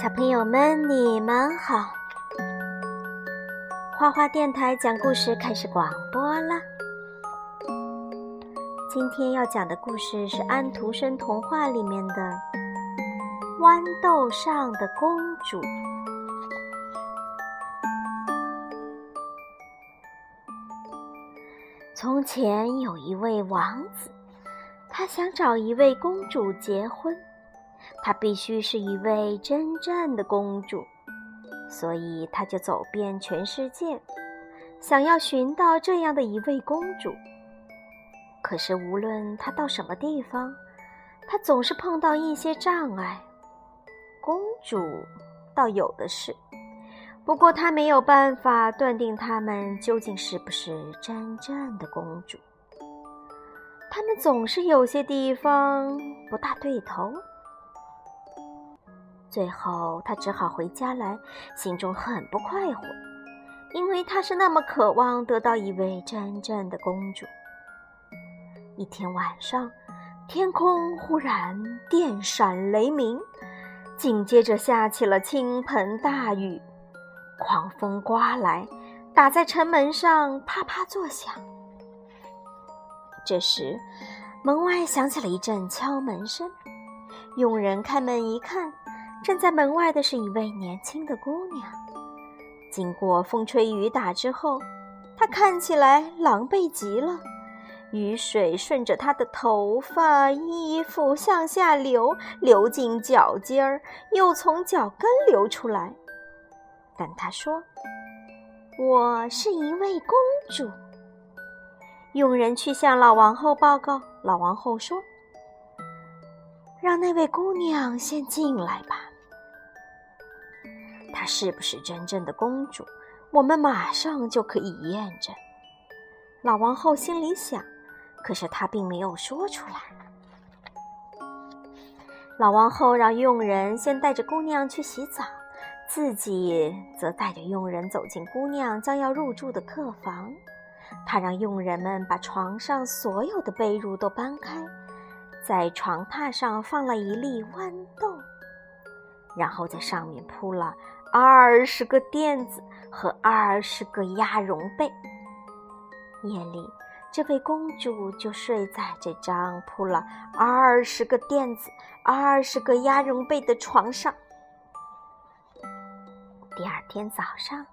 小朋友们，你们好！花花电台讲故事开始广播了。今天要讲的故事是安徒生童话里面的《豌豆上的公主》。从前有一位王子，他想找一位公主结婚。她必须是一位真正的公主，所以她就走遍全世界，想要寻到这样的一位公主。可是无论她到什么地方，她总是碰到一些障碍。公主倒有的是，不过她没有办法断定她们究竟是不是真正的公主。她们总是有些地方不大对头。最后，他只好回家来，心中很不快活，因为他是那么渴望得到一位真正的公主。一天晚上，天空忽然电闪雷鸣，紧接着下起了倾盆大雨，狂风刮来，打在城门上啪啪作响。这时，门外响起了一阵敲门声，佣人开门一看。站在门外的是一位年轻的姑娘。经过风吹雨打之后，她看起来狼狈极了。雨水顺着她的头发、衣服向下流，流进脚尖儿，又从脚跟流出来。但她说：“我是一位公主。”佣人去向老王后报告。老王后说：“让那位姑娘先进来吧。”是不是真正的公主？我们马上就可以验证。老王后心里想，可是她并没有说出来。老王后让佣人先带着姑娘去洗澡，自己则带着佣人走进姑娘将要入住的客房。她让佣人们把床上所有的被褥都搬开，在床榻上放了一粒豌豆，然后在上面铺了。二十个垫子和二十个鸭绒被。夜里，这位公主就睡在这张铺了二十个垫子、二十个鸭绒被的床上。第二天早上，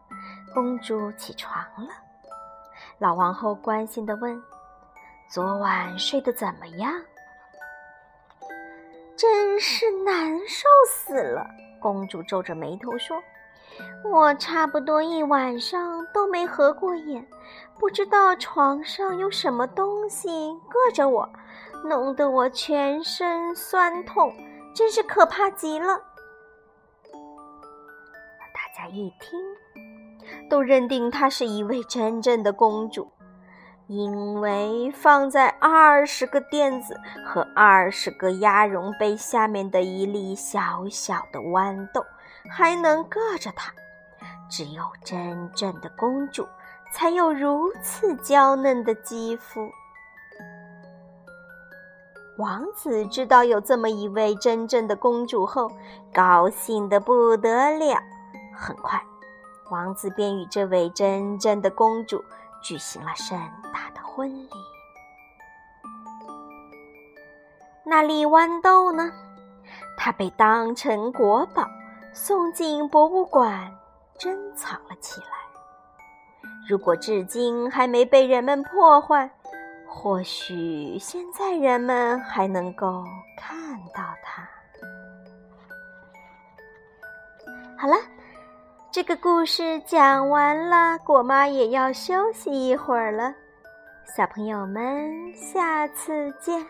公主起床了。老王后关心地问：“昨晚睡得怎么样？”“真是难受死了。”公主皱着眉头说：“我差不多一晚上都没合过眼，不知道床上有什么东西硌着我，弄得我全身酸痛，真是可怕极了。”大家一听，都认定她是一位真正的公主。因为放在二十个垫子和二十个鸭绒被下面的一粒小小的豌豆，还能硌着它。只有真正的公主才有如此娇嫩的肌肤。王子知道有这么一位真正的公主后，高兴得不得了。很快，王子便与这位真正的公主。举行了盛大的婚礼。那粒豌豆呢？它被当成国宝送进博物馆珍藏了起来。如果至今还没被人们破坏，或许现在人们还能够看到它。好了。这个故事讲完了，果妈也要休息一会儿了。小朋友们，下次见。